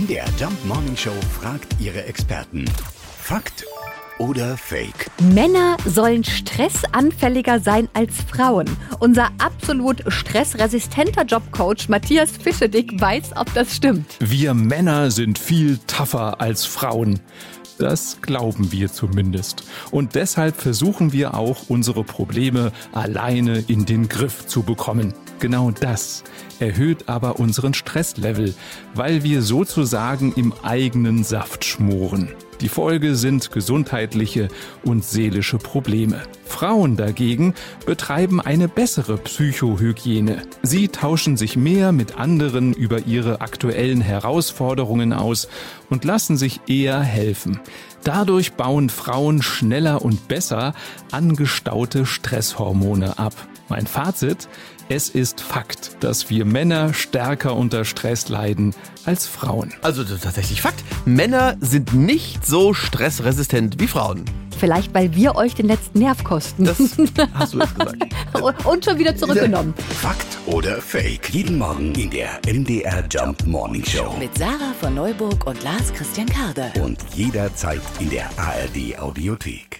MDR Jump Morning Show fragt ihre Experten. Fakt oder Fake? Männer sollen stressanfälliger sein als Frauen. Unser absolut stressresistenter Jobcoach Matthias Fischedick weiß, ob das stimmt. Wir Männer sind viel tougher als Frauen. Das glauben wir zumindest. Und deshalb versuchen wir auch, unsere Probleme alleine in den Griff zu bekommen. Genau das erhöht aber unseren Stresslevel, weil wir sozusagen im eigenen Saft schmoren. Die Folge sind gesundheitliche und seelische Probleme. Frauen dagegen betreiben eine bessere Psychohygiene. Sie tauschen sich mehr mit anderen über ihre aktuellen Herausforderungen aus und lassen sich eher helfen. Dadurch bauen Frauen schneller und besser angestaute Stresshormone ab. Mein Fazit, es ist Fakt, dass wir Männer stärker unter Stress leiden als Frauen. Also tatsächlich Fakt. Männer sind nicht so stressresistent wie Frauen. Vielleicht, weil wir euch den letzten Nerv kosten. Das hast du jetzt gesagt. Und schon wieder zurückgenommen. Fakt oder Fake? Jeden Morgen in der MDR Jump Morning Show. Mit Sarah von Neuburg und Lars Christian Karde. Und jederzeit in der ARD Audiothek.